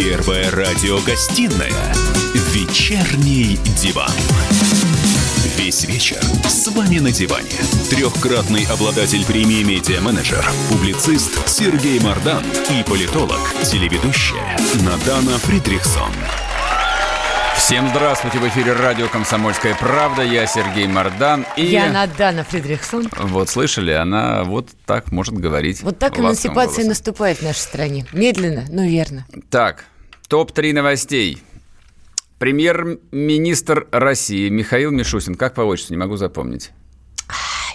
Первая радиогостинная «Вечерний диван». Весь вечер с вами на диване. Трехкратный обладатель премии «Медиа-менеджер», публицист Сергей Мардан и политолог, телеведущая Надана Фридрихсон. Всем здравствуйте! В эфире радио «Комсомольская правда». Я Сергей Мардан. И... Я Надана Фридрихсон. Вот, слышали? Она вот так может говорить. Вот так эмансипация наступает в нашей стране. Медленно, но верно. Так, топ-3 новостей. Премьер-министр России Михаил Мишустин. Как по отчеству? Не могу запомнить.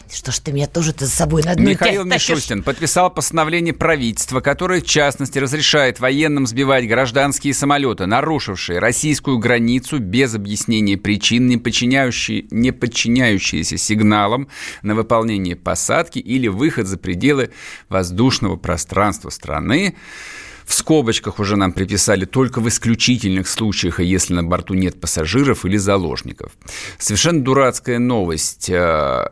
Что ж ты меня тоже-то за собой на одну Михаил Мишустин подписал постановление правительства, которое, в частности, разрешает военным сбивать гражданские самолеты, нарушившие российскую границу без объяснения причин, не, подчиняющие, не подчиняющиеся сигналам на выполнение посадки или выход за пределы воздушного пространства страны. В скобочках уже нам приписали только в исключительных случаях, если на борту нет пассажиров или заложников. Совершенно дурацкая новость. Э,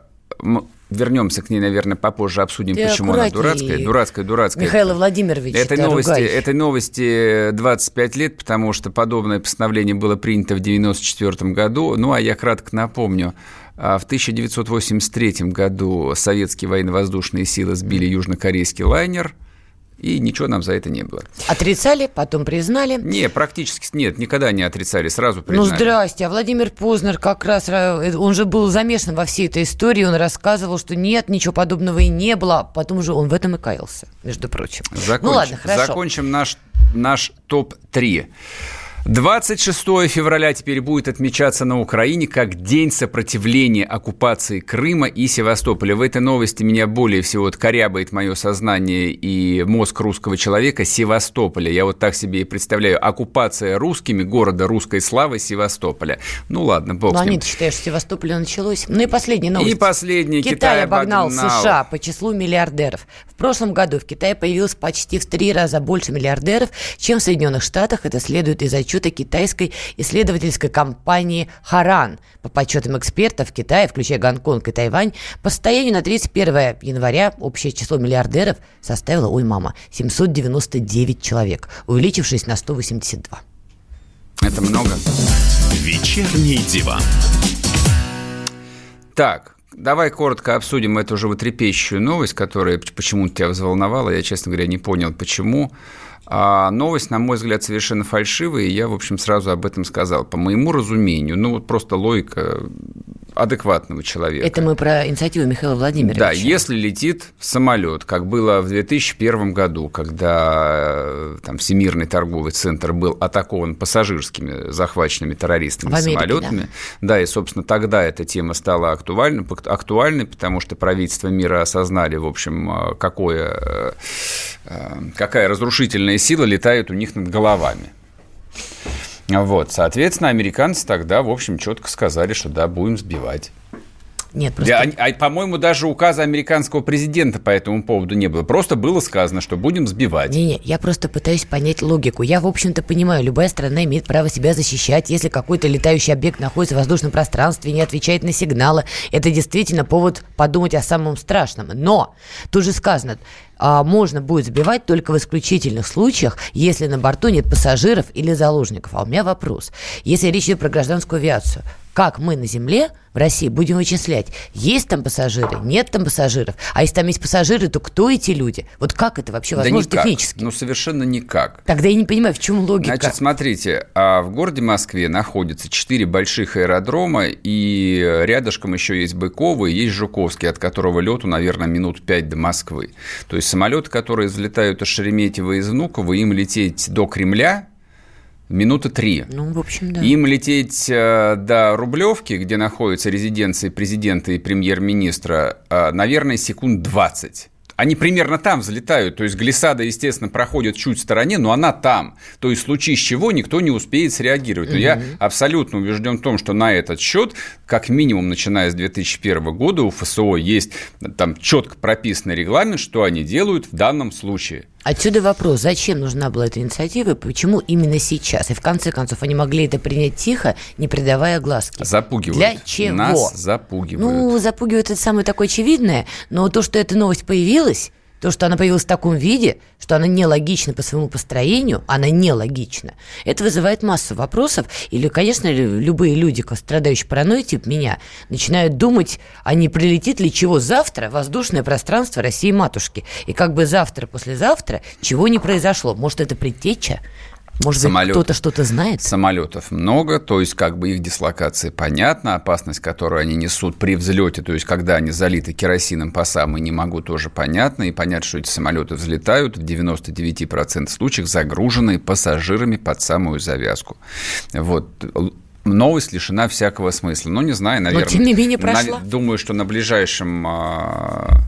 вернемся к ней, наверное, попозже обсудим, Ты почему она дурацкая. Дурацкая, дурацкая. Михаил Владимирович, этой новости, этой новости 25 лет, потому что подобное постановление было принято в 1994 году. Ну, а я кратко напомню. А в 1983 году советские военно-воздушные силы сбили южнокорейский лайнер – и ничего нам за это не было. Отрицали, потом признали? Не, практически нет, никогда не отрицали, сразу ну, признали. Ну, здрасте, а Владимир Познер как раз, э, он же был замешан во всей этой истории, он рассказывал, что нет, ничего подобного и не было, а потом же он в этом и каялся, между прочим. Закончим, ну ладно, хорошо. Закончим наш, наш топ-3. 26 февраля теперь будет отмечаться на Украине как День сопротивления оккупации Крыма и Севастополя. В этой новости меня более всего откорябает мое сознание и мозг русского человека Севастополя. Я вот так себе и представляю. Оккупация русскими города русской славы Севастополя. Ну ладно, бог Но ним. они считают, что Севастополе началось. Ну и последняя новость. И последний. Китай, Китай обогнал, обогнал США по числу миллиардеров. В прошлом году в Китае появилось почти в три раза больше миллиардеров, чем в Соединенных Штатах. Это следует из отчета отчета китайской исследовательской компании «Харан». По подсчетам экспертов, Китая, включая Гонконг и Тайвань, по состоянию на 31 января общее число миллиардеров составило, ой, мама, 799 человек, увеличившись на 182. Это много. Вечерний диван. Так, Давай коротко обсудим эту же вытрепещущую новость, которая почему-то тебя взволновала. Я, честно говоря, не понял, почему. А новость, на мой взгляд, совершенно фальшивая, и я, в общем, сразу об этом сказал. По моему разумению, ну вот просто логика адекватного человека. Это мы про инициативу Михаила Владимировича. Да, если летит самолет, как было в 2001 году, когда э, там Всемирный торговый центр был атакован пассажирскими захваченными террористами Америке, самолетами, да. да, и, собственно, тогда эта тема стала актуальной, актуальной, потому что правительства мира осознали, в общем, э, какое, э, какая разрушительная сила летает у них над головами. Вот, соответственно, американцы тогда, в общем, четко сказали, что да, будем сбивать. Нет, просто... А, а, по-моему, даже указа американского президента по этому поводу не было. Просто было сказано, что будем сбивать. Не-не, я просто пытаюсь понять логику. Я, в общем-то, понимаю, любая страна имеет право себя защищать, если какой-то летающий объект находится в воздушном пространстве и не отвечает на сигналы. Это действительно повод подумать о самом страшном. Но тут же сказано, а, можно будет сбивать только в исключительных случаях, если на борту нет пассажиров или заложников. А у меня вопрос. Если речь идет про гражданскую авиацию, как мы на Земле в России будем вычислять, есть там пассажиры, нет там пассажиров. А если там есть пассажиры, то кто эти люди? Вот как это вообще возможно да никак. технически? Ну, совершенно никак. Тогда я не понимаю, в чем логика. Значит, смотрите, а в городе Москве находится четыре больших аэродрома, и рядышком еще есть Быково, и есть Жуковский, от которого лету, наверное, минут пять до Москвы. То есть самолеты, которые взлетают из Шереметьево из Внуково, им лететь до Кремля – Минуты три. Ну, в общем, да. Им лететь э, до Рублевки, где находятся резиденции президента и премьер-министра, э, наверное, секунд 20 они примерно там взлетают. То есть глиссада, естественно, проходит чуть в стороне, но она там. То есть в случае с чего никто не успеет среагировать. Но угу. я абсолютно убежден в том, что на этот счет, как минимум начиная с 2001 года, у ФСО есть там четко прописанный регламент, что они делают в данном случае. Отсюда вопрос, зачем нужна была эта инициатива и почему именно сейчас? И в конце концов они могли это принять тихо, не придавая глазки. Запугивают. Для чего? Нас запугивают. Ну, запугивают это самое такое очевидное, но то, что эта новость появилась, То, что она появилась в таком виде, что она нелогична по своему построению, она нелогична, это вызывает массу вопросов. Или, конечно, любые люди, страдающие паранойей, типа меня, начинают думать, а не прилетит ли чего завтра воздушное пространство России-матушки. И как бы завтра, послезавтра чего не произошло. Может, это предтеча? Может Самолет. быть, кто-то что-то знает? Самолетов много, то есть как бы их дислокация понятна, опасность, которую они несут при взлете, то есть когда они залиты керосином по самой не могу, тоже понятно, и понятно, что эти самолеты взлетают в 99% случаев загруженные пассажирами под самую завязку. Вот новость лишена всякого смысла. Ну, не знаю, наверное. Но, тем не менее, прошла. На, думаю, что на ближайшем а,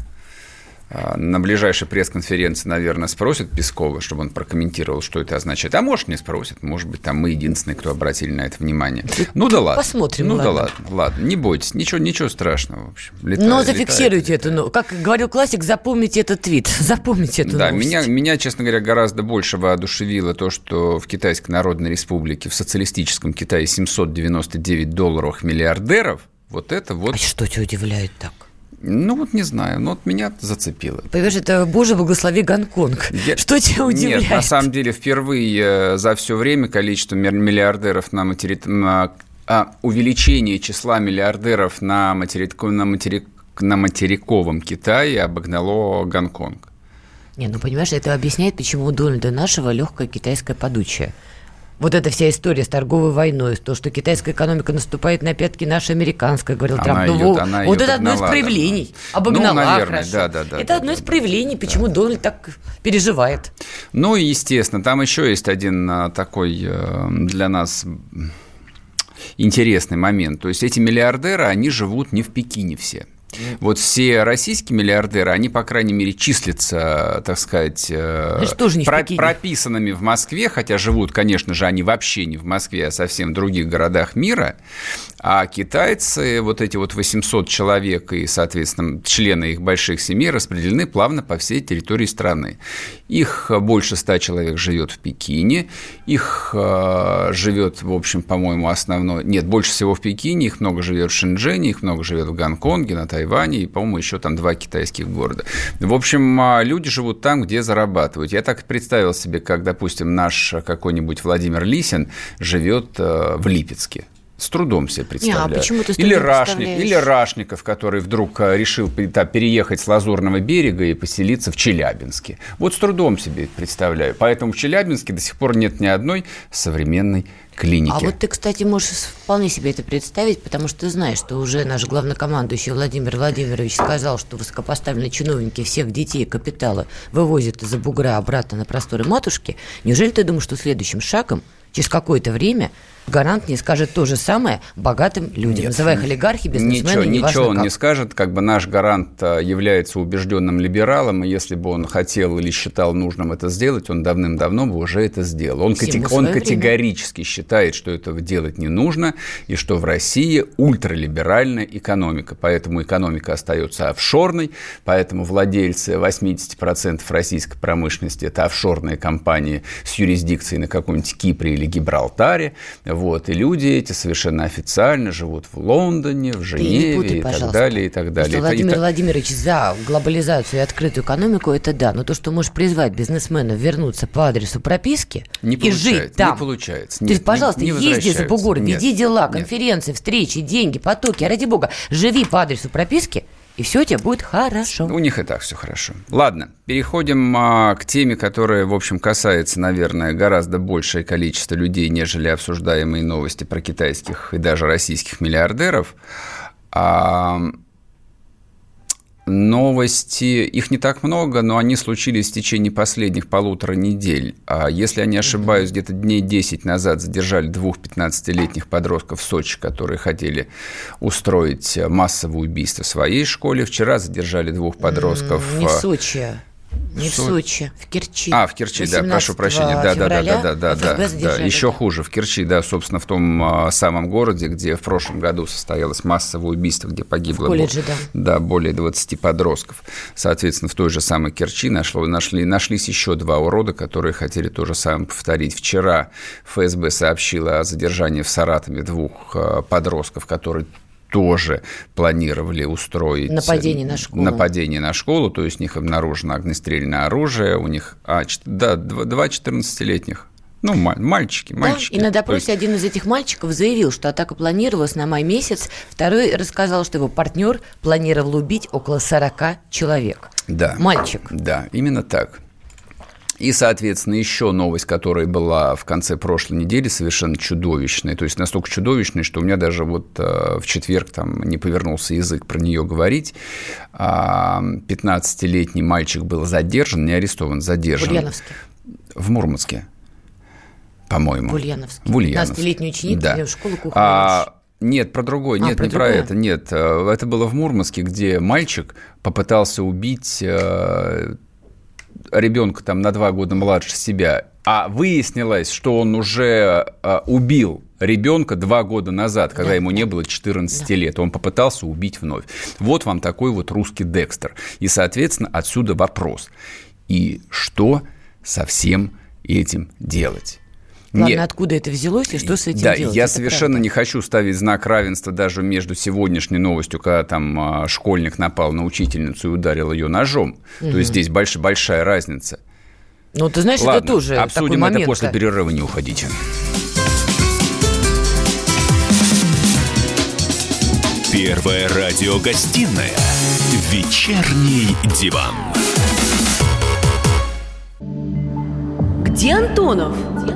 на ближайшей пресс-конференции, наверное, спросят Пескова, чтобы он прокомментировал, что это означает. А может, не спросят. Может быть, там мы единственные, кто обратили на это внимание. Ну да ладно. Посмотрим. Ну ладно. да ладно. Ладно, не бойтесь. Ничего, ничего страшного, в общем. Летает, Но зафиксируйте летает. это. Ну, как говорил классик, запомните этот твит. Запомните эту Да, меня, меня, честно говоря, гораздо больше воодушевило то, что в Китайской Народной Республике, в социалистическом Китае 799 долларов миллиардеров, вот это вот... А что тебя удивляет так? Ну, вот не знаю, но вот меня зацепило. Понимаешь, это, боже, благослови Гонконг. Я... Что тебя удивляет? Нет, на самом деле, впервые э, за все время количество миллиардеров на материк... А, увеличение числа миллиардеров на, материк... на, материк... на материковом Китае обогнало Гонконг. Не, ну понимаешь, это объясняет, почему у Дональда нашего легкое китайское подучие вот эта вся история с торговой войной, то, что китайская экономика наступает на пятки нашей американской, говорил она Трамп. Ну, идет, она вот это одно из проявлений. Да. Обогнала, ну, наверное, хорошо. Да, да, да, это да, одно да, из проявлений, почему да. Дональд так переживает. Ну, и естественно, там еще есть один а, такой э, для нас интересный момент. То есть эти миллиардеры, они живут не в Пекине все. Вот все российские миллиардеры, они, по крайней мере, числятся, так сказать, э, тоже не про- в прописанными в Москве, хотя живут, конечно же, они вообще не в Москве, а совсем в других городах мира. А китайцы, вот эти вот 800 человек и, соответственно, члены их больших семей распределены плавно по всей территории страны. Их больше 100 человек живет в Пекине, их э, живет, в общем, по-моему, основной... Нет, больше всего в Пекине, их много живет в Шэньчжэне, их много живет в Гонконге, на Тайване и, по-моему, еще там два китайских города. В общем, а, люди живут там, где зарабатывают. Я так представил себе, как, допустим, наш какой-нибудь Владимир Лисин живет э, в Липецке. С трудом себе представляю. Не, а почему ты или, Рашник, или Рашников, который вдруг э, решил переехать с Лазурного берега и поселиться в Челябинске. Вот с трудом себе представляю. Поэтому в Челябинске до сих пор нет ни одной современной клиники. А вот ты, кстати, можешь вполне себе это представить, потому что ты знаешь, что уже наш главнокомандующий Владимир Владимирович сказал, что высокопоставленные чиновники всех детей и капитала вывозят из-за бугра обратно на просторы матушки. Неужели ты думаешь, что следующим шагом через какое-то время гарант не скажет то же самое богатым людям, Нет, называя их олигархи, бизнесмены, Ничего, ничего он как. не скажет, как бы наш гарант э, является убежденным либералом, и если бы он хотел или считал нужным это сделать, он давным-давно бы уже это сделал. Он, катег... он категорически время. считает, что этого делать не нужно, и что в России ультралиберальная экономика, поэтому экономика остается офшорной, поэтому владельцы 80% российской промышленности – это офшорные компании с юрисдикцией на каком-нибудь Кипре или Гибралтаре, вот, и люди эти совершенно официально живут в Лондоне, в Женеве путай, и так далее, и так далее. Что Владимир и, Владимирович за глобализацию и открытую экономику, это да, но то, что можешь призвать бизнесмена вернуться по адресу прописки не и жить там. Не получается. Нет, то есть, пожалуйста, не, не езди за бугор, веди дела, конференции, нет. встречи, деньги, потоки, ради бога, живи по адресу прописки – и все у тебя будет хорошо. У них и так все хорошо. Ладно, переходим а, к теме, которая, в общем, касается, наверное, гораздо большее количество людей, нежели обсуждаемые новости про китайских и даже российских миллиардеров. А, Новости, их не так много, но они случились в течение последних полутора недель. А если я не ошибаюсь, где-то дней 10 назад задержали двух 15-летних подростков в Сочи, которые хотели устроить массовое убийство в своей школе. Вчера задержали двух подростков. Не в Сочи. Не в Сочи, в Керчи. А, в Керчи, да, прошу прощения. Да, да, да, да, да, да, да, да. Еще хуже, в Керчи, да, собственно, в том а, самом городе, где в прошлом году состоялось массовое убийство, где погибло колледже, да. Да, более 20 подростков. Соответственно, в той же самой Керчи нашло, нашли, нашлись еще два урода, которые хотели то же самое повторить. Вчера ФСБ сообщила о задержании в Саратове двух а, подростков, которые тоже планировали устроить... Нападение на школу. Нападение на школу, то есть у них обнаружено огнестрельное оружие, у них, а, да, два 14-летних ну, мальчики, мальчики. Да, и на допросе есть... один из этих мальчиков заявил, что атака планировалась на май месяц. Второй рассказал, что его партнер планировал убить около 40 человек. Да. Мальчик. Да, именно так. И, соответственно, еще новость, которая была в конце прошлой недели, совершенно чудовищная. То есть настолько чудовищная, что у меня даже вот э, в четверг там не повернулся язык про нее говорить. 15-летний а, мальчик был задержан, не арестован, задержан. В Ульяновске. В Мурманске, по-моему. В Ульяновске. В Ульяновске. 15-летний ученик да. в школу кухонную а, нет, про другой, а, нет, про не другое? про это, нет. Э, это было в Мурманске, где мальчик попытался убить э, ребенка там на два года младше себя, а выяснилось, что он уже э, убил ребенка два года назад, когда да. ему не было 14 да. лет. Он попытался убить вновь. Вот вам такой вот русский Декстер. И, соответственно, отсюда вопрос. И что со всем этим делать? Ладно, Нет. откуда это взялось и что с этим да, делать? Я это совершенно правда. не хочу ставить знак равенства даже между сегодняшней новостью, когда там а, школьник напал на учительницу и ударил ее ножом. Угу. То есть здесь больш, большая разница. Ну, ты знаешь, Ладно, это тоже обсудим такой это после перерыва, не уходите. Первая радиогостинная «Вечерний диван». Где Антонов? Где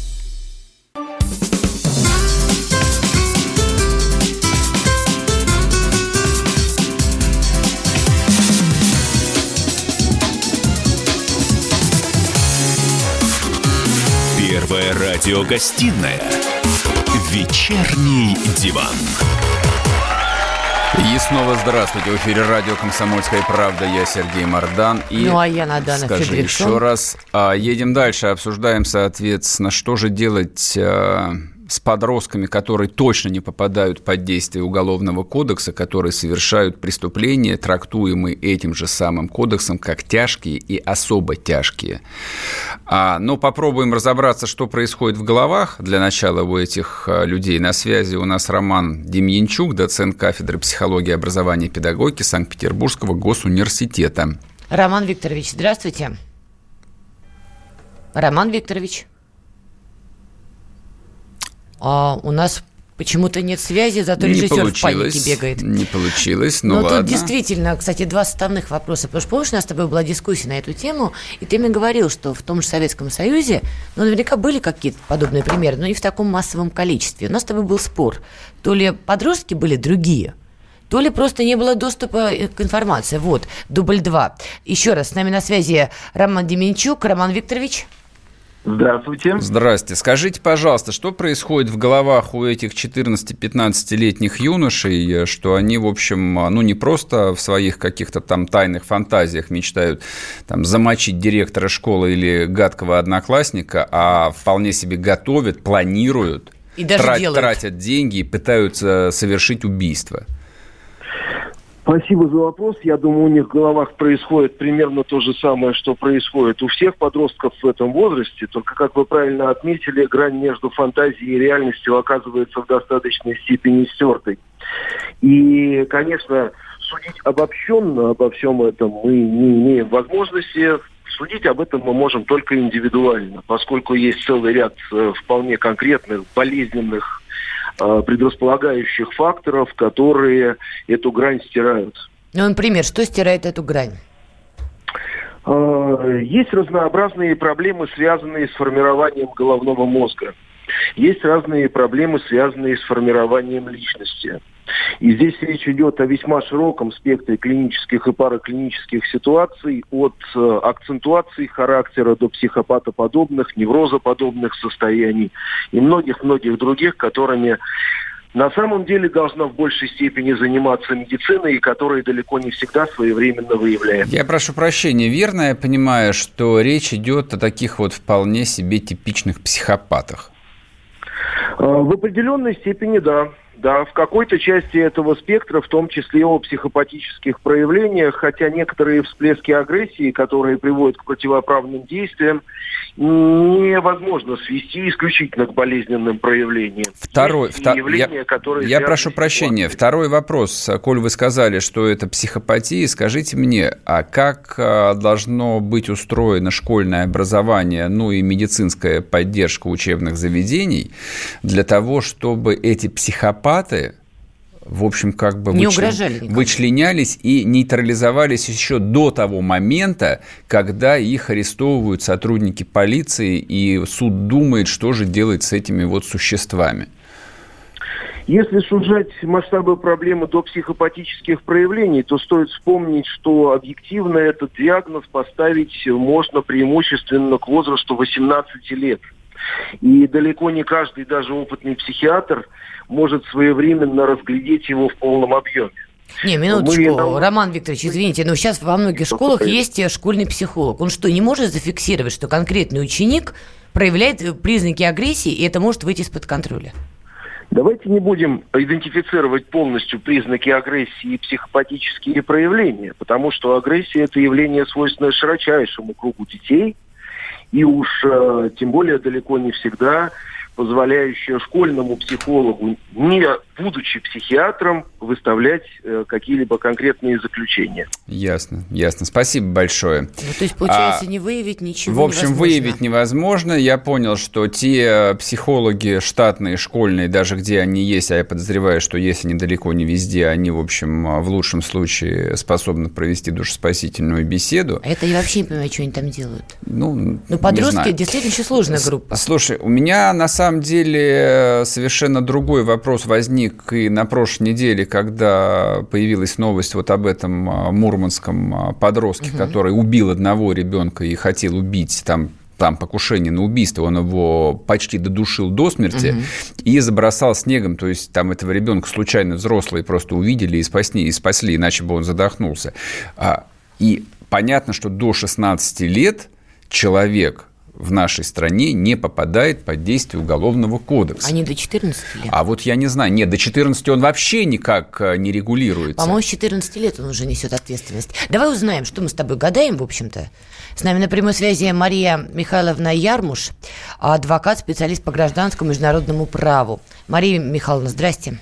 Первая радиогостинная «Вечерний диван». И снова здравствуйте. В эфире радио «Комсомольская правда». Я Сергей Мордан. И ну, а я Надана Скажи Федериксон. еще раз. А, едем дальше. Обсуждаем, соответственно, что же делать а, с подростками, которые точно не попадают под действие Уголовного кодекса, которые совершают преступления, трактуемые этим же самым кодексом как тяжкие и особо тяжкие. А, но попробуем разобраться, что происходит в головах для начала у этих а, людей. На связи у нас Роман Демьянчук, доцент кафедры психологии и образования и педагогики Санкт-Петербургского госуниверситета. Роман Викторович, здравствуйте. Роман Викторович. А у нас Почему-то нет связи, зато не режиссер в панике бегает. Не получилось, ну Но ладно. тут действительно, кстати, два составных вопроса. Потому что, помнишь, у нас с тобой была дискуссия на эту тему, и ты мне говорил, что в том же Советском Союзе, ну, наверняка были какие-то подобные примеры, но не в таком массовом количестве. У нас с тобой был спор. То ли подростки были другие, то ли просто не было доступа к информации. Вот, дубль два. Еще раз, с нами на связи Роман Деменчук. Роман Викторович. Здравствуйте. Здравствуйте. Скажите, пожалуйста, что происходит в головах у этих 14-15-летних юношей, что они, в общем, ну не просто в своих каких-то там тайных фантазиях мечтают там замочить директора школы или гадкого одноклассника, а вполне себе готовят, планируют, и даже трат, тратят деньги и пытаются совершить убийство? Спасибо за вопрос. Я думаю, у них в головах происходит примерно то же самое, что происходит у всех подростков в этом возрасте. Только, как вы правильно отметили, грань между фантазией и реальностью оказывается в достаточной степени стертой. И, конечно, судить обобщенно обо всем этом мы не имеем возможности. Судить об этом мы можем только индивидуально, поскольку есть целый ряд э, вполне конкретных, болезненных предрасполагающих факторов, которые эту грань стирают. Ну, например, что стирает эту грань? Э, есть разнообразные проблемы, связанные с формированием головного мозга. Есть разные проблемы, связанные с формированием личности. И здесь речь идет о весьма широком спектре клинических и параклинических ситуаций, от э, акцентуации характера до психопатоподобных, неврозоподобных состояний и многих-многих других, которыми на самом деле должна в большей степени заниматься медициной, которая далеко не всегда своевременно выявляет. Я прошу прощения, верно я понимаю, что речь идет о таких вот вполне себе типичных психопатах? А, в определенной степени да. Да, в какой-то части этого спектра, в том числе о психопатических проявлениях, хотя некоторые всплески агрессии, которые приводят к противоправным действиям, невозможно свести исключительно к болезненным проявлениям. Второй, вто... я, которые я прошу прощения. Второй вопрос. Коль вы сказали, что это психопатия, скажите мне, а как а, должно быть устроено школьное образование, ну и медицинская поддержка учебных заведений для того, чтобы эти психопаты в общем, как бы не вычлен... угрожали вычленялись и нейтрализовались еще до того момента, когда их арестовывают сотрудники полиции, и суд думает, что же делать с этими вот существами. Если сужать масштабы проблемы до психопатических проявлений, то стоит вспомнить, что объективно этот диагноз поставить можно преимущественно к возрасту 18 лет. И далеко не каждый, даже опытный психиатр, может своевременно разглядеть его в полном объеме. Не, минуточку, Мы... Роман Викторович, извините, но сейчас во многих школах есть э, школьный психолог. Он что, не может зафиксировать, что конкретный ученик проявляет э, признаки агрессии, и это может выйти из-под контроля? Давайте не будем идентифицировать полностью признаки агрессии и психопатические проявления, потому что агрессия – это явление, свойственное широчайшему кругу детей, и уж э, тем более далеко не всегда позволяющая школьному психологу, не будучи психиатром, выставлять э, какие-либо конкретные заключения. Ясно, ясно. Спасибо большое. Ну, то есть, получается, а, не выявить ничего В общем, невозможно. выявить невозможно. Я понял, что те психологи штатные, школьные, даже где они есть, а я подозреваю, что если недалеко не везде, они, в общем, в лучшем случае способны провести душеспасительную беседу. А это я вообще не понимаю, что они там делают. Ну, ну подростки действительно очень сложная группа. Слушай, у меня на самом деле совершенно другой вопрос возник и на прошлой неделе, когда появилась новость вот об этом а, мурманском а, подростке, угу. который убил одного ребенка и хотел убить там там покушение на убийство, он его почти додушил до смерти угу. и забросал снегом, то есть там этого ребенка случайно взрослые просто увидели и спасли, и спасли иначе бы он задохнулся. А, и понятно, что до 16 лет человек в нашей стране не попадает под действие Уголовного кодекса. Они до 14 лет? А вот я не знаю. Нет, до 14 он вообще никак э, не регулируется. По-моему, с 14 лет он уже несет ответственность. Давай узнаем, что мы с тобой гадаем, в общем-то. С нами на прямой связи Мария Михайловна Ярмуш, адвокат, специалист по гражданскому международному праву. Мария Михайловна, здрасте.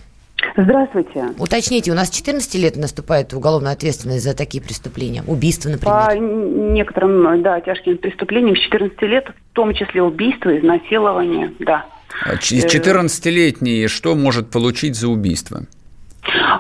Здравствуйте. Уточните, у нас 14 лет наступает уголовная ответственность за такие преступления? Убийство, например? По некоторым, да, тяжким преступлениям с 14 лет, в том числе убийство, изнасилование, да. 14-летний а что может получить за убийство?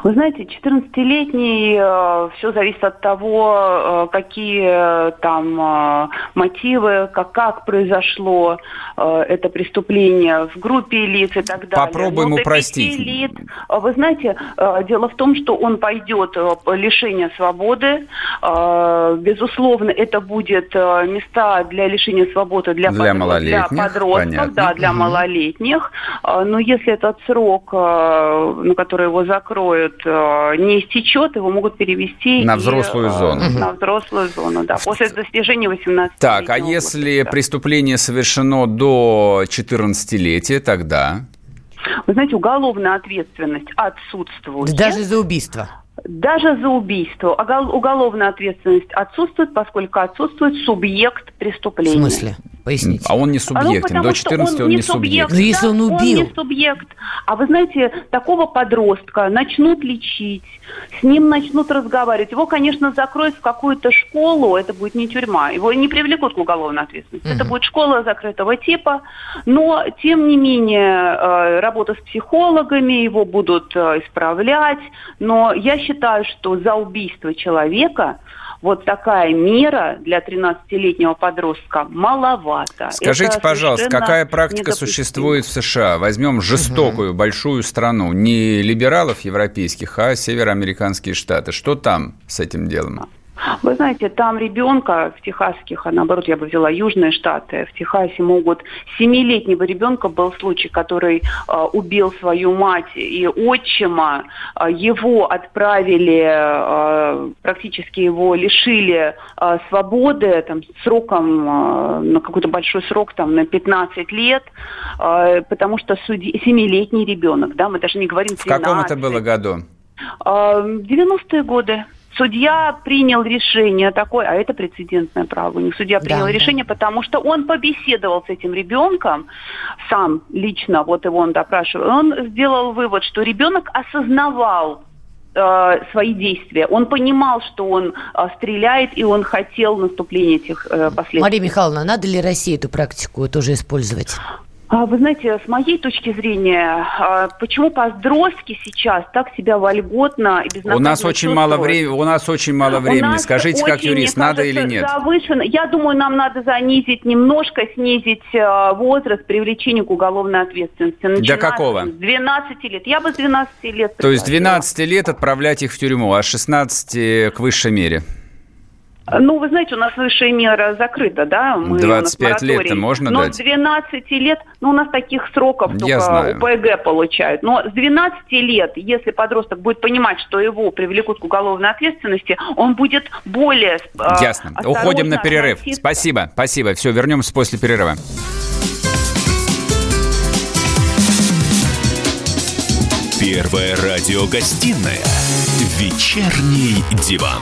Вы знаете, 14-летний, э, все зависит от того, э, какие э, там э, мотивы, как, как произошло э, это преступление в группе лиц и так далее. Попробуем упростить. Э, вы знаете, э, дело в том, что он пойдет э, лишение свободы. Э, безусловно, это будет э, места для лишения свободы для, для, под... для подростков, понятно. да, для угу. малолетних. Э, но если этот срок, э, на который его закроют, период э, не истечет, его могут перевести на взрослую и, зону. На взрослую зону, да, после достижения 18 Так, а если да. преступление совершено до 14-летия, тогда? Вы знаете, уголовная ответственность отсутствует. Даже за убийство? Даже за убийство уголовная ответственность отсутствует, поскольку отсутствует субъект преступления. В смысле? Поясните. А он не субъект, ну, до 14 он, он не субъект. Но ну, если он убил. Он не субъект. А вы знаете, такого подростка начнут лечить, с ним начнут разговаривать. Его, конечно, закроют в какую-то школу, это будет не тюрьма. Его не привлекут к уголовной ответственности. Угу. Это будет школа закрытого типа. Но, тем не менее, э, работа с психологами, его будут э, исправлять. Но я считаю, что за убийство человека вот такая мера для 13-летнего подростка маловато. Скажите, Это пожалуйста, какая практика существует в США? Возьмем жестокую, угу. большую страну, не либералов европейских, а североамериканские штаты. Что там с этим делом? Вы знаете, там ребенка в техасских, а наоборот, я бы взяла Южные Штаты, в Техасе могут семилетнего ребенка был случай, который э, убил свою мать и отчима, э, его отправили, э, практически его лишили э, свободы, там, сроком, э, на какой-то большой срок, там, на 15 лет, э, потому что суди... семилетний ребенок, да, мы даже не говорим 13. В каком это было году? Э, 90-е годы. Судья принял решение такое, а это прецедентное право. Них судья принял Да, решение, потому что он побеседовал с этим ребенком, сам лично, вот его он допрашивал, он сделал вывод, что ребенок осознавал э, свои действия. Он понимал, что он э, стреляет, и он хотел наступления этих э, последствий. Мария Михайловна, надо ли России эту практику тоже использовать? А, Вы знаете, с моей точки зрения, а, почему подростки сейчас так себя вольготно и безнаказанно У нас очень мало времени, у нас очень мало времени. Скажите, как очень, юрист, мне надо или кажется, нет? Завышен. Я думаю, нам надо занизить, немножко снизить э, возраст привлечения к уголовной ответственности. Начиная какого? С 12 лет. Я бы с 12 лет. То есть предложила. 12 лет отправлять их в тюрьму, а с 16 к высшей мере. Ну, вы знаете, у нас высшая мера закрыта, да? Мы, 25 у нас мораторий. лет-то можно Но дать? с 12 лет, ну, у нас таких сроков Я только знаю. УПГ получают. Но с 12 лет, если подросток будет понимать, что его привлекут к уголовной ответственности, он будет более э, Ясно. Уходим на перерыв. относиться. Спасибо, спасибо. Все, вернемся после перерыва. Первая радиогостинная «Вечерний диван».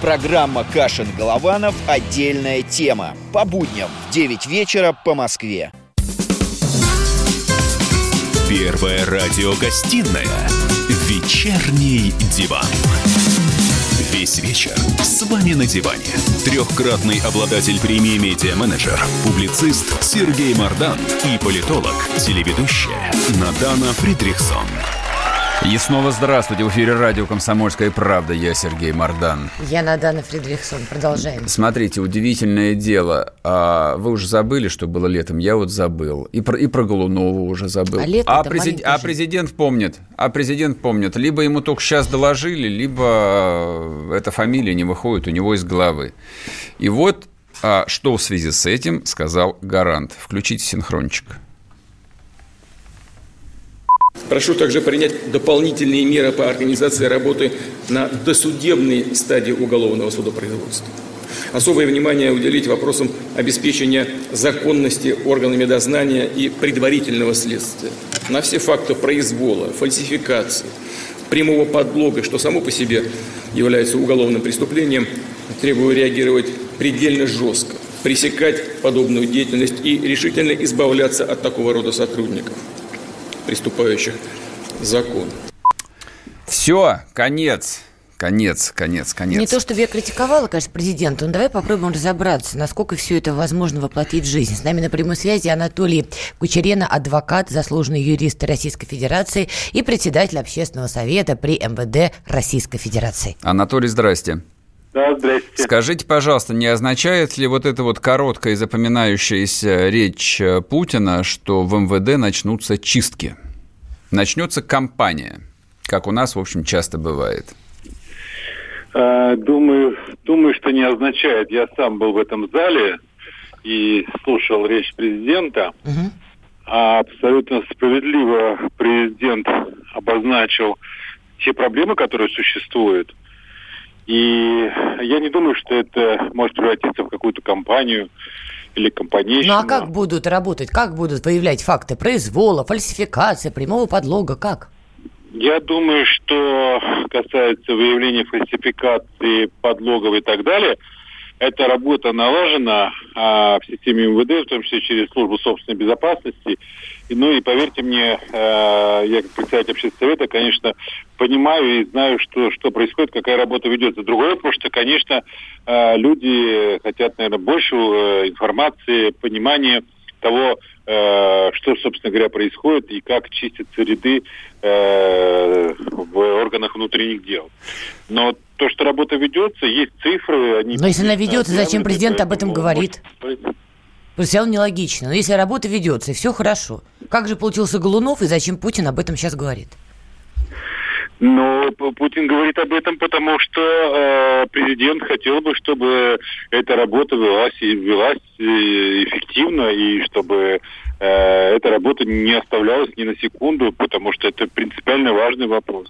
Программа «Кашин-Голованов. Отдельная тема». По будням в 9 вечера по Москве. Первая радиогостинная «Вечерний диван». Весь вечер с вами на диване. Трехкратный обладатель премии «Медиа-менеджер», публицист Сергей Мардан и политолог, телеведущая Надана Фридрихсон. И снова здравствуйте. В эфире радио «Комсомольская правда». Я Сергей Мардан. Я Надана Фридрихсон. Продолжаем. Смотрите, удивительное дело. А, вы уже забыли, что было летом? Я вот забыл. И про, и про Голунову уже забыл. А лето а, презид- а президент помнит. А президент помнит. Либо ему только сейчас доложили, либо э, эта фамилия не выходит у него из головы. И вот а, что в связи с этим сказал Гарант. Включите синхрончик. Прошу также принять дополнительные меры по организации работы на досудебной стадии уголовного судопроизводства. Особое внимание уделить вопросам обеспечения законности органами дознания и предварительного следствия. На все факты произвола, фальсификации, прямого подлога, что само по себе является уголовным преступлением, требую реагировать предельно жестко, пресекать подобную деятельность и решительно избавляться от такого рода сотрудников приступающих закон. Все, конец. Конец, конец, конец. Не то, чтобы я критиковала, конечно, президента, но давай попробуем разобраться, насколько все это возможно воплотить в жизнь. С нами на прямой связи Анатолий Кучерена, адвокат, заслуженный юрист Российской Федерации и председатель общественного совета при МВД Российской Федерации. Анатолий, здрасте. Да, здрасте. Скажите, пожалуйста, не означает ли вот эта вот короткая и запоминающаяся речь э, Путина, что в МВД начнутся чистки? Начнется кампания, как у нас, в общем, часто бывает. Э, Думаю, думаю, что не означает. Я сам был в этом зале и слушал речь президента. А Абсолютно справедливо президент обозначил те проблемы, которые существуют. И я не думаю, что это может превратиться в какую-то компанию или компанейщину. Ну а как будут работать, как будут выявлять факты произвола, фальсификации, прямого подлога, как? Я думаю, что касается выявления фальсификации, подлогов и так далее, эта работа налажена а, в системе МВД, в том числе через службу собственной безопасности, ну и поверьте мне, э, я как председатель общественного совета, конечно, понимаю и знаю, что, что происходит, какая работа ведется. Другое вопрос, что, конечно, э, люди хотят, наверное, больше э, информации, понимания того, что, собственно говоря, происходит и как чистятся ряды в органах внутренних дел. Но то, что работа ведется, есть цифры. Они Но если она ведется, зачем президент об этом говорит? Все равно нелогично. Но если работа ведется, и все хорошо. Как же получился Голунов, и зачем Путин об этом сейчас говорит? Но Путин говорит об этом, потому что э, президент хотел бы, чтобы эта работа велась, и велась э, эффективно, и чтобы э, эта работа не оставлялась ни на секунду, потому что это принципиально важный вопрос.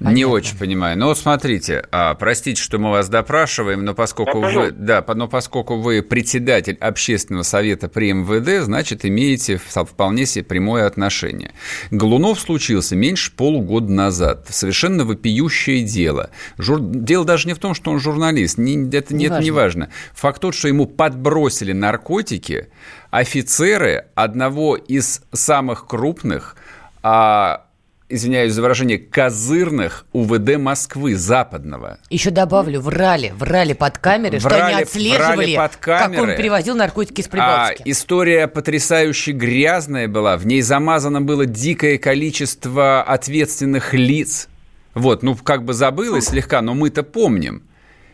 Понятно. Не очень понимаю. Ну вот смотрите, а, простите, что мы вас допрашиваем, но поскольку да, вы, да, но поскольку вы председатель общественного совета при МВД, значит имеете вполне себе прямое отношение. Голунов случился меньше полугода назад. Совершенно вопиющее дело. Жур... Дело даже не в том, что он журналист. Не, это не, это не важно. Факт тот, что ему подбросили наркотики офицеры одного из самых крупных а, извиняюсь за выражение, козырных УВД Москвы, западного. Еще добавлю, врали, врали под камеры, врали, что они отслеживали, под камеры. как он привозил наркотики из Прибалтики. А, история потрясающе грязная была, в ней замазано было дикое количество ответственных лиц. Вот, ну, как бы забылось слегка, но мы-то помним.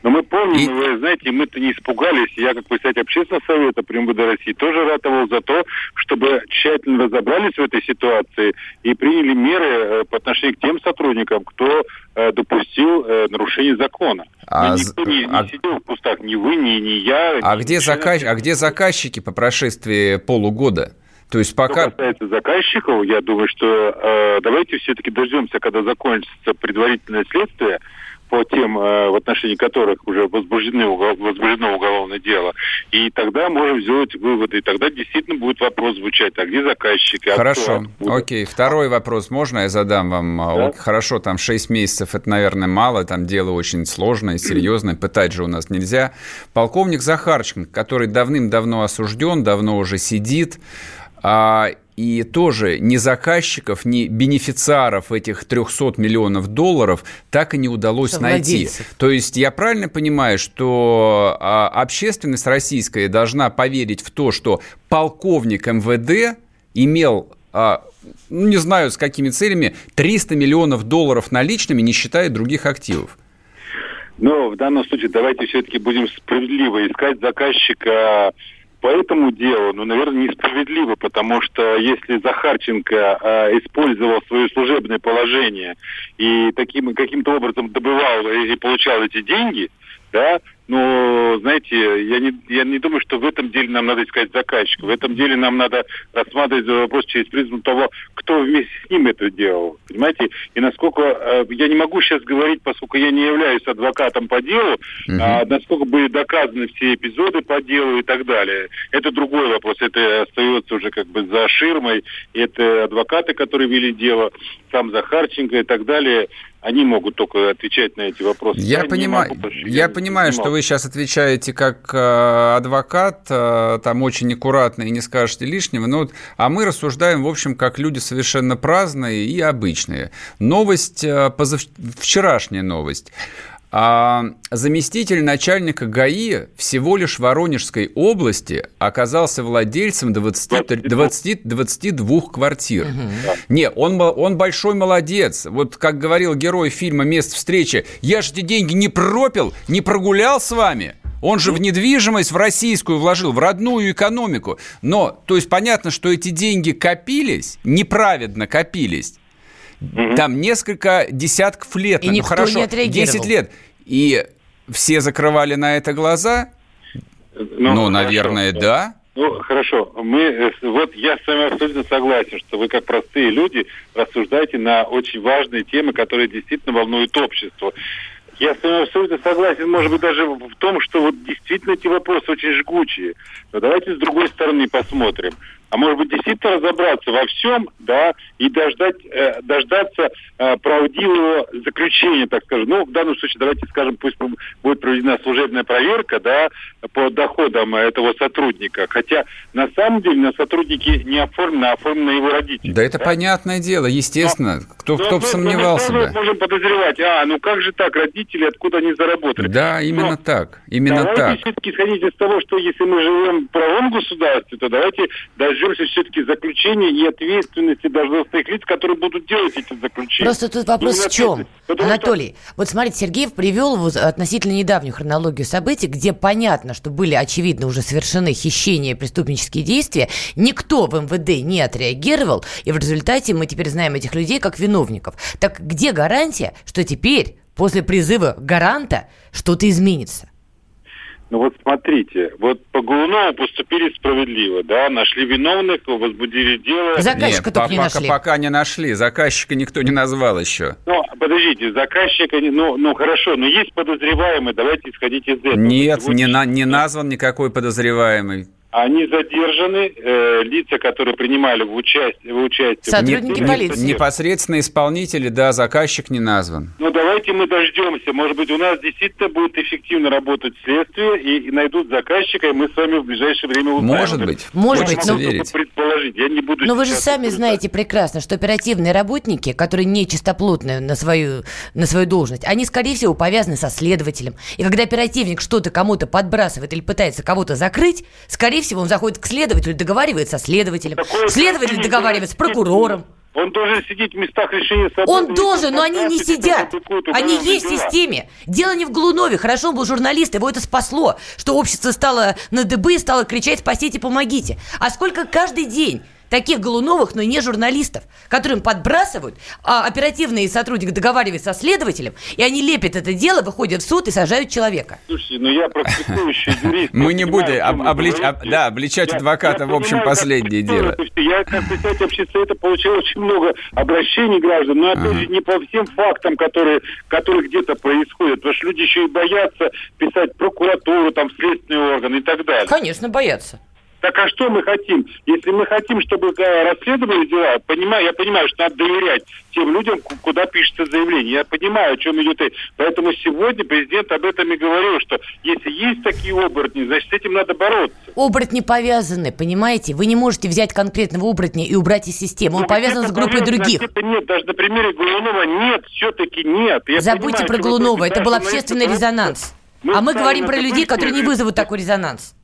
Но мы помним, и... вы знаете, мы-то не испугались. Я, как председатель общественного совета при МВД России, тоже ратовал за то, чтобы тщательно разобрались в этой ситуации и приняли меры э, по отношению к тем сотрудникам, кто э, допустил э, нарушение закона. А, никто не, не а... сидел в кустах, ни вы, ни, ни я. А, ни где заказ... а где заказчики по прошествии полугода? То есть пока... Что касается заказчиков, я думаю, что э, давайте все-таки дождемся, когда закончится предварительное следствие, по тем, э, в отношении которых уже возбуждены, возбуждено уголовное дело. И тогда можем сделать выводы. И тогда действительно будет вопрос звучать, а где заказчик? А Хорошо, окей. Второй вопрос можно я задам вам? Да? Хорошо, там 6 месяцев, это, наверное, мало, там дело очень сложное, серьезное, пытать же у нас нельзя. Полковник Захарченко, который давным-давно осужден, давно уже сидит, а, и тоже ни заказчиков, ни бенефициаров этих 300 миллионов долларов так и не удалось найти. То есть я правильно понимаю, что а, общественность российская должна поверить в то, что полковник МВД имел а, ну, не знаю, с какими целями, 300 миллионов долларов наличными, не считая других активов. Но в данном случае давайте все-таки будем справедливо искать заказчика по этому делу, ну, наверное, несправедливо, потому что если Захарченко э, использовал свое служебное положение и таким каким-то образом добывал и, и получал эти деньги, да, но, знаете, я не, я не думаю, что в этом деле нам надо искать заказчика. В этом деле нам надо рассматривать вопрос через призму того, кто вместе с ним это делал. Понимаете? И насколько... Э, я не могу сейчас говорить, поскольку я не являюсь адвокатом по делу, угу. а, насколько были доказаны все эпизоды по делу и так далее. Это другой вопрос. Это остается уже как бы за ширмой. Это адвокаты, которые вели дело, сам Захарченко и так далее они могут только отвечать на эти вопросы. Я, я понимаю, я понимаю, что вы сейчас отвечаете как э, адвокат, э, там очень аккуратно и не скажете лишнего, но, а мы рассуждаем, в общем, как люди совершенно праздные и обычные. Новость, э, позав... вчерашняя новость. А заместитель начальника ГАИ всего лишь Воронежской области оказался владельцем 20, 20, 22 квартир. Угу. Не, он, он большой молодец. Вот как говорил герой фильма «Место встречи», я же эти деньги не пропил, не прогулял с вами. Он же в недвижимость в российскую вложил, в родную экономику. Но, то есть понятно, что эти деньги копились, неправедно копились. Угу. Там несколько десятков лет. И ну, никто хорошо, не 10 лет. И все закрывали на это глаза? Ну, ну наверное, хорошо. да. Ну, хорошо. Мы, э, вот я с вами абсолютно согласен, что вы, как простые люди, рассуждаете на очень важные темы, которые действительно волнуют общество. Я с вами абсолютно согласен, может быть, даже в том, что вот действительно эти вопросы очень жгучие. Но давайте с другой стороны посмотрим. А может быть действительно разобраться во всем, да, и дождать, э, дождаться э, правдивого заключения, так скажем. Ну, в данном случае, давайте скажем, пусть будет проведена служебная проверка, да, по доходам этого сотрудника. Хотя на самом деле на сотрудники не оформлены, а оформлены его родители. Да, это понятное дело, естественно. Кто, Но- кто но- бы но- сомневался но мы бы. можем подозревать, а, ну как же так, родители, откуда они заработали? Да, именно так. Именно давайте так. все-таки исходить из того, что если мы живем в правом государстве, то давайте дождемся все-таки заключения и ответственности должностных лиц, которые будут делать эти заключения. Просто тут вопрос Именно в чем? Потому что- Анатолий, вот смотрите, Сергеев привел вот относительно недавнюю хронологию событий, где понятно, что были очевидно уже совершены хищения и преступнические действия. Никто в МВД не отреагировал, и в результате мы теперь знаем этих людей как виновников. Так где гарантия, что теперь, после призыва гаранта, что-то изменится? Ну вот смотрите, вот по Голунову поступили справедливо, да, нашли виновных, возбудили дело. Нет, по- пока, пока не нашли. Заказчика никто не назвал еще. Ну, подождите, заказчика, не- ну, ну хорошо, но есть подозреваемые, давайте исходить из этого. Нет, не, на- не назван никакой подозреваемый. Они задержаны, э, лица, которые принимали в участие, в участие. Сотрудники в- полиции. Непосредственно исполнители, да, заказчик не назван. Ну, давайте мы дождемся. Может быть, у нас действительно будет эффективно работать следствие и, и найдут заказчика, и мы с вами в ближайшее время узнаем. Может быть. Может быть, но- верить. предположить. Я не буду Но вы же сами знаете прекрасно, что оперативные работники, которые не чистоплотны на свою, на свою должность, они, скорее всего, повязаны со следователем. И когда оперативник что-то кому-то подбрасывает или пытается кого-то закрыть, скорее всего, он заходит к следователю, договаривается со следователем. Следователь договаривается с прокурором. Он должен сидеть в местах решения событий. Он должен, но они не сидят. Они есть в системе. Дело не в Голунове. Хорошо, он был журналист, его это спасло, что общество стало на дыбы и стало кричать «спасите, помогите». А сколько каждый день таких Голуновых, но не журналистов, которым подбрасывают, а оперативный сотрудник договаривается со следователем, и они лепят это дело, выходят в суд и сажают человека. Слушайте, ну я практикующий юрист. Мы не будем обличать адвоката, в общем, последнее дело. Я, как председатель общественного совета, получил очень много обращений граждан, но, опять же, не по всем фактам, которые, которые где-то происходят, потому что люди еще и боятся писать прокуратуру, там, следственные органы и так далее. Конечно, боятся. Так а что мы хотим? Если мы хотим, чтобы э, расследовали дела, понимаю, я понимаю, что надо доверять тем людям, ку- куда пишется заявление. Я понимаю, о чем идет речь. Поэтому сегодня президент об этом и говорил, что если есть такие оборотни, значит, с этим надо бороться. Оборотни повязаны, понимаете? Вы не можете взять конкретного оборотня и убрать из системы. Он Но повязан с группой повязано, других. а где-то нет, даже на примере Голунова нет, все-таки нет. Я Забудьте понимаю, про Голунова, это был общественный резонанс. Мы А мы говорим про людей, которые не вызовут такой резонанс.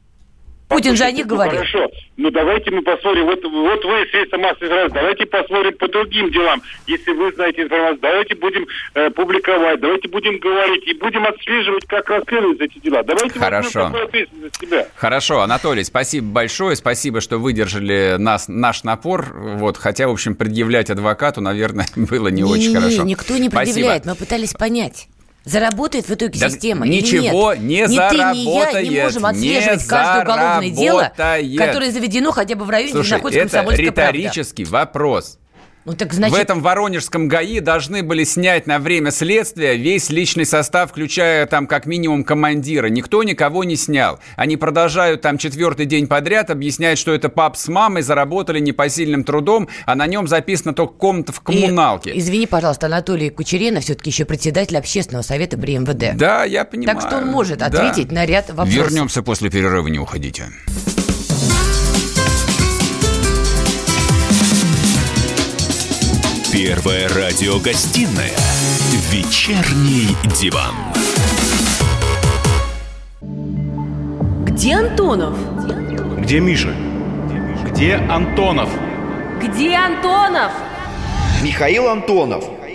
Путин же о них говорил. Хорошо, ну давайте мы посмотрим, вот, вот вы средства массовой информации, давайте посмотрим по другим делам. Если вы знаете информацию, давайте будем э, публиковать, давайте будем говорить и будем отслеживать, как расследуются эти дела. Давайте Хорошо. ответственность себя. Хорошо, Анатолий, спасибо большое, спасибо, что выдержали нас, наш напор, вот, хотя, в общем, предъявлять адвокату, наверное, было не, очень Не-не-не, хорошо. никто не Спасибо. предъявляет. Мы пытались понять. Заработает в итоге Да система ничего или не нет? Ни ты, ни я заработает, не можем не отслеживать каждое уголовное дело, заработает. которое заведено хотя бы в районе, где Слушай, находится это комсомольская правда. риторический вопрос. Ну так значит... В этом воронежском ГАИ должны были снять на время следствия весь личный состав, включая там как минимум командира. Никто никого не снял. Они продолжают там четвертый день подряд объяснять, что это пап с мамой заработали непосильным трудом, а на нем записано только комната в коммуналке. И, извини, пожалуйста, Анатолий Кучерена все-таки еще председатель общественного совета при МВД. Да, я понимаю. Так что он может Да. ответить на ряд вопросов. Вернемся после перерыва, не уходите. Первая радиогостинная «Вечерний диван». Где Антонов? Где Миша? Где Антонов? Где Антонов? Михаил Антонов.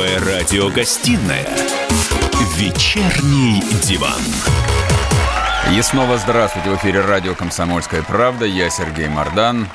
Первая радиогостинная «Вечерний диван». И снова здравствуйте. В эфире радио «Комсомольская правда». Я Сергей Мордан.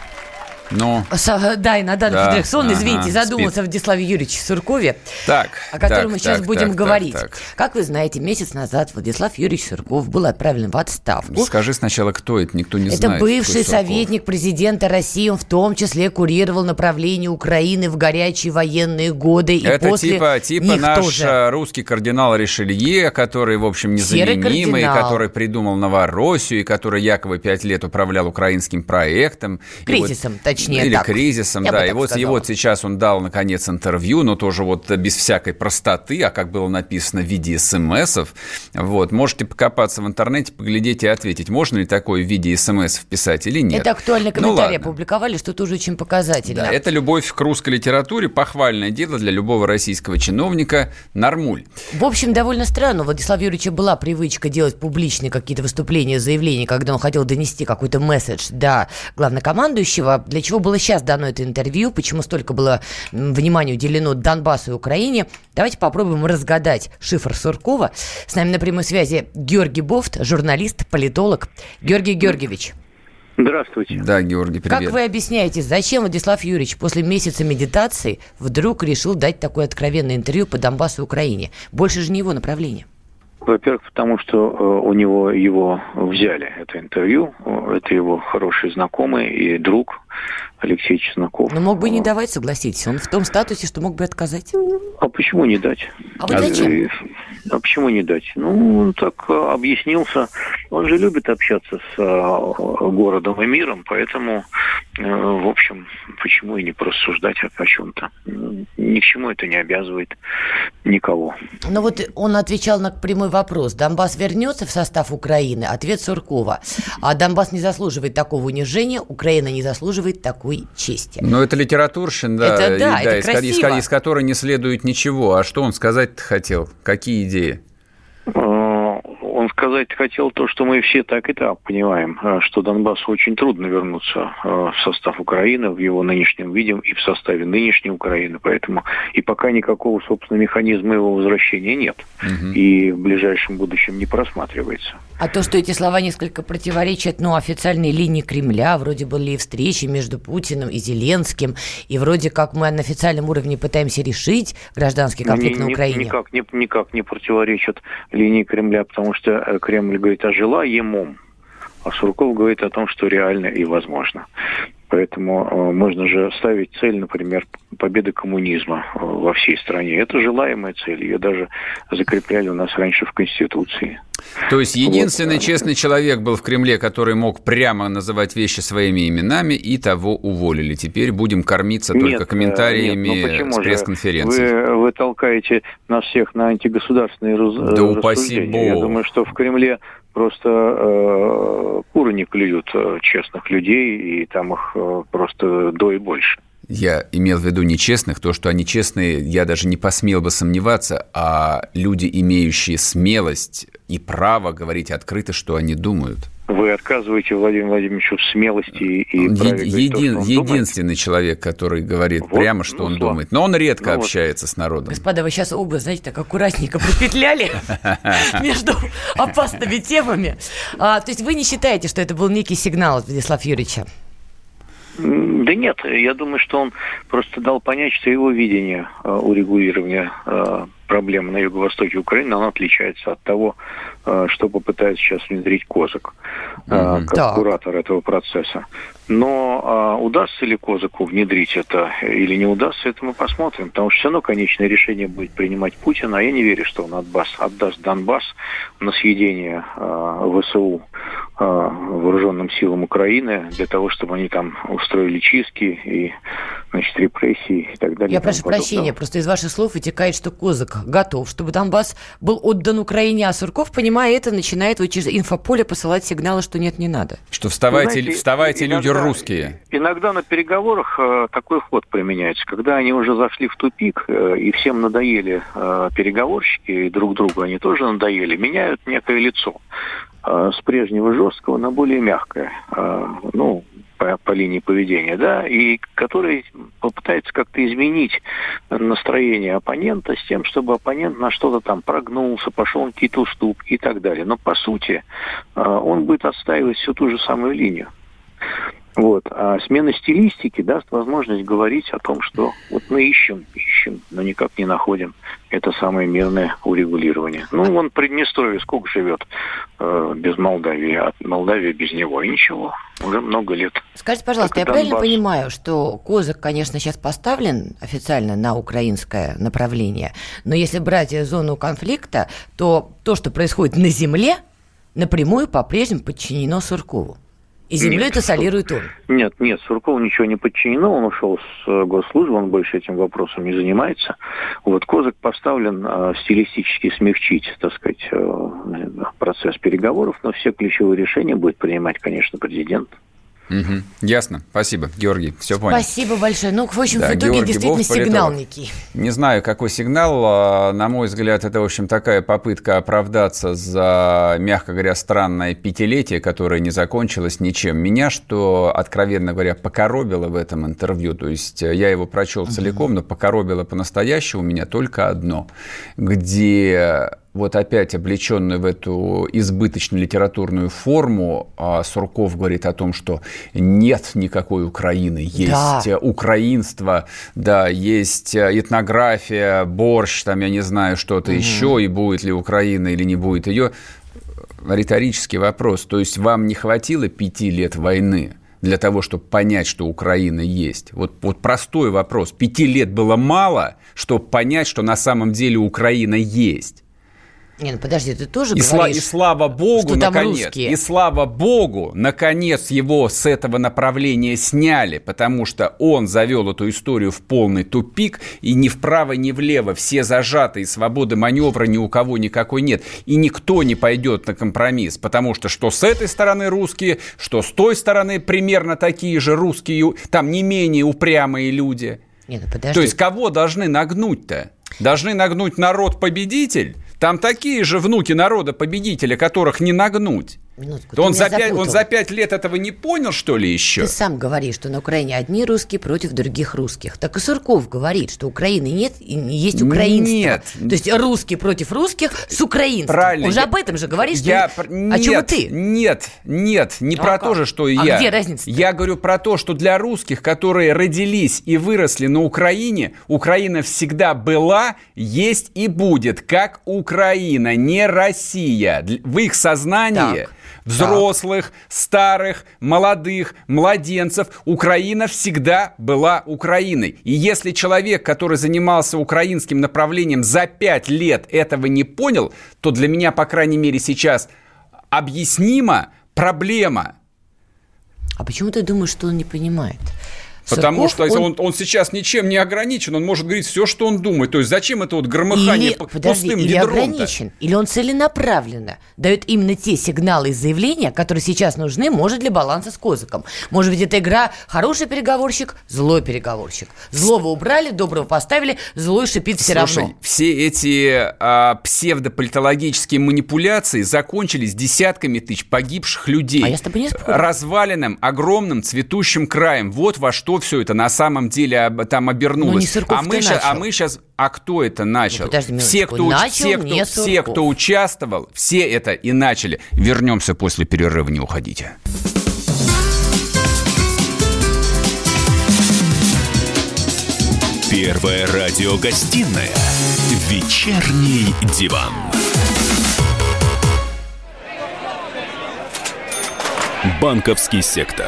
Ну, Со- да, иногда Да, Федерсон, ага, извините, задумался спит. в Владиславе Юрьевиче Суркове, так. о котором так, мы сейчас так, будем так, говорить. так, так. Как вы знаете, месяц назад Владислав Юрьевич Сурков был отправлен в отставку. Скажи сначала, кто это, никто не Это знает. бывший такой Сурков. советник президента России, он в том числе курировал направление Украины в горячие военные годы и Это после типа, типа них наш тоже. э, русский кардинал Ришелье, который, в общем, незаменимый, который придумал Новороссию, и который якобы пять лет управлял украинским проектом. И Кризисом, вот- точнее Или так. кризисом, Я да. И вот, и вот сейчас он дал, наконец, интервью, но тоже вот без всякой простоты, а как было написано в виде смс-ов. Вот. Можете покопаться в интернете, поглядеть и ответить, можно ли такое в виде смс вписать или нет. Это актуальный Ну, комментарий ладно. опубликовали, что тоже очень показательно. Да, это любовь к русской литературе, похвальное дело для любого российского чиновника, нормуль. В общем, довольно странно. У Владислава Юрьевича была привычка делать публичные какие-то выступления, заявления, когда он хотел донести какой-то месседж до главнокомандующего. Для чего было сейчас дано это интервью, почему столько было внимания уделено Донбассу и Украине. Давайте попробуем разгадать шифр Суркова. С нами на прямой связи Георгий Бофт, журналист, политолог. Георгий Георгиевич, Здравствуйте. Да, Георгий, привет. как вы объясняете, зачем Владислав Юрьевич после месяца медитации вдруг решил дать такое откровенное интервью по Донбассу и Украине? Больше же не его направление. Во-первых, потому что э, у него его взяли это интервью. Э, Это его хороший знакомый и друг Алексей Чесноков. Но мог бы не давать, согласитесь. Он в том статусе, что мог бы отказать. А почему не дать? А вот зачем? А почему не дать? Ну, он так э, объяснился. Он же любит общаться с э, городом и миром, поэтому, э, в общем, почему и не порассуждать о, чем-то? Ни к чему это не обязывает никого. Но вот он отвечал на прямой вопрос. Донбасс вернется в состав Украины? Ответ Суркова. А Донбасс не заслуживает такого унижения, Украина не заслуживает такой чести. Ну, это литературщин, да, Это да, и, это из, из, из которой не следует ничего. А что он сказать хотел? Какие идеи? Э, Он Сказать хотел то, что мы все так и так понимаем, э, что Донбассу очень трудно вернуться э, в состав Украины в его нынешнем виде и в составе нынешней Украины, поэтому и пока никакого, собственно, механизма его возвращения нет. И в ближайшем будущем не просматривается. А то, что эти слова несколько противоречат, ну, официальной линии Кремля, вроде были и встречи между Путиным и Зеленским, и вроде как мы на официальном уровне пытаемся решить гражданский конфликт Ни- на Украине. Никак, не, никак не противоречат линии Кремля, потому что Кремль говорит о желаемом, а Сурков говорит о том, что реально и возможно. Поэтому э, можно же ставить цель, например, победы коммунизма э, во всей стране. Это желаемая цель. Ее даже закрепляли у нас раньше в Конституции. То есть единственный честный человек был в Кремле, который мог прямо называть вещи своими именами, и того уволили. Теперь будем кормиться Нет, только э, комментариями нет, ну с пресс-конференции. Вы, вы толкаете нас всех на антигосударственные раз, Да упаси рассуждения. Я бог. думаю, что в Кремле просто э, куры не клюют э, честных людей, и там их э, просто до и больше. Я имел в виду нечестных, то, что они честные, я даже не посмел бы сомневаться, а люди, имеющие смелость и право говорить открыто, что они думают. Вы отказываете Владимиру Владимировичу в смелости и то, един- что он думает? единственный человек, который говорит Вот, прямо, что ну, он слава. думает. Но он редко Ну, вот. общается с народом. Господа, вы сейчас оба, знаете, так аккуратненько пропетляли между опасными темами. А, то есть вы не считаете, что это был некий сигнал от Владислава Юрьевича? Да нет, я думаю, что он просто дал понять, что его видение э, урегулирования э, проблем на юго-востоке Украины, оно отличается от того, э, что попытается сейчас внедрить Козак Мгм. как Так. куратор этого процесса. Но э, удастся ли Козаку внедрить это или не удастся, это мы посмотрим. Потому что все равно конечное решение будет принимать Путин, а я не верю, что он отдаст, отдаст Донбасс на съедение э, ВСУ э, вооруженным силам Украины для того, чтобы они там устроили чистки и значит, репрессии и так далее. Я прошу прощения, просто из ваших слов вытекает, что Козак готов, чтобы Донбасс был отдан Украине, а Сурков, понимая это, начинает вот через инфополе посылать сигналы, что нет, не надо. Что вставайте, Знаете, вставайте люди иногда- русские. Иногда на переговорах э, такой ход применяется, когда они уже зашли в тупик э, и всем надоели э, переговорщики, и друг другу они тоже надоели, меняют некое лицо с прежнего жесткого на более мягкое. Ну, по, по линии поведения, да, и который попытается как-то изменить настроение оппонента с тем, чтобы оппонент на что-то там прогнулся, пошел на какие-то уступки и так далее. Но по сути э, он будет отстаивать всю ту же самую линию. Вот. А смена стилистики даст возможность говорить о том, что вот мы ищем, ищем, но никак не находим это самое мирное урегулирование. Ну, вон Приднестровье сколько живет э, без Молдавии, а Молдавия без него, и ничего, уже много лет. Скажите, пожалуйста, я правильно понимаю, что Козак, конечно, сейчас поставлен официально на украинское направление, но если брать зону конфликта, то то, что происходит на земле, напрямую по-прежнему подчинено Суркову. И землей это солирует он? Нет, нет, Суркову ничего не подчинено, он ушел с э, госслужбы, он больше этим вопросом не занимается. Вот Козак поставлен э, стилистически смягчить, так сказать, э, процесс переговоров, но все ключевые решения будет принимать, конечно, президент. Угу. Ясно. Спасибо, Георгий. Все понял. Спасибо большое. Ну, в общем, да, в итоге Георгий действительно Бог, сигнал некий. Не знаю, какой сигнал. А, на мой взгляд, это, в общем, такая попытка оправдаться за, мягко говоря, странное пятилетие, которое не закончилось ничем. Меня, что, откровенно говоря, покоробило в этом интервью, то есть э, я его прочел целиком, но покоробило по-настоящему меня только одно, где вот опять облеченный в эту избыточную литературную форму, а Сурков говорит о том, что нет никакой Украины, есть да. украинство, да, есть этнография, борщ, там, я не знаю, что-то угу. еще, и будет ли Украина или не будет ее. Риторический вопрос. То есть вам не хватило пяти лет войны? для того, чтобы понять, что Украина есть? Вот, вот простой вопрос. Пяти лет было мало, чтобы понять, что на самом деле Украина есть. Не, ну подожди, ты тоже и говоришь, сла- И слава богу, что наконец, русские. и слава богу, наконец его с этого направления сняли, потому что он завел эту историю в полный тупик, и ни вправо, ни влево все зажаты, и свободы маневра ни у кого никакой нет. И никто не пойдет на компромисс, потому что что с этой стороны русские, что с той стороны примерно такие же русские, там не менее упрямые люди. Не, ну подожди. То есть кого должны нагнуть-то? Должны нагнуть народ-победитель? Там такие же внуки народа-победителя, которых не нагнуть. Минутку, он, за пять, он за пять лет этого не понял, что ли, еще? Ты сам говоришь, что на Украине одни русские против других русских. Так и Сурков говорит, что Украины нет и есть украинство. Нет. То есть русские против русских с украинством. Правильно. Он же об этом же говорит, что... Я... О чем ты? Нет, нет, не ну, про а то же, что и а я. где разница? -то? Я говорю про то, что для русских, которые родились и выросли на Украине, Украина всегда была, есть и будет, как Украина, не Россия. В их сознании... Так взрослых, старых, молодых, младенцев. Украина всегда была Украиной. И если человек, который занимался украинским направлением за пять лет этого не понял, то для меня, по крайней мере, сейчас объяснима проблема. А почему ты думаешь, что он не понимает? Потому Сурков, что он... Он, он сейчас ничем не ограничен, он может говорить все, что он думает. То есть зачем это вот громыхание или, подожди, пустым или ограничен, или он целенаправленно дает именно те сигналы и заявления, которые сейчас нужны, может, для баланса с Козыком. Может быть, эта игра хороший переговорщик, злой переговорщик. Злого убрали, доброго поставили, злой шипит все Слушай, равно. все эти а, псевдополитологические манипуляции закончились десятками тысяч погибших людей. А я с тобой не спорю. Разваленным, огромным, цветущим краем. Вот во что все это на самом деле там обернулось. Ну, а, мы сейчас, а мы сейчас... А кто это начал? Ну, подожди все, кто, начал все, кто, все, кто участвовал, все это и начали. Вернемся после перерыва, не уходите. Первая радиогостинная «Вечерний диван». Банковский сектор.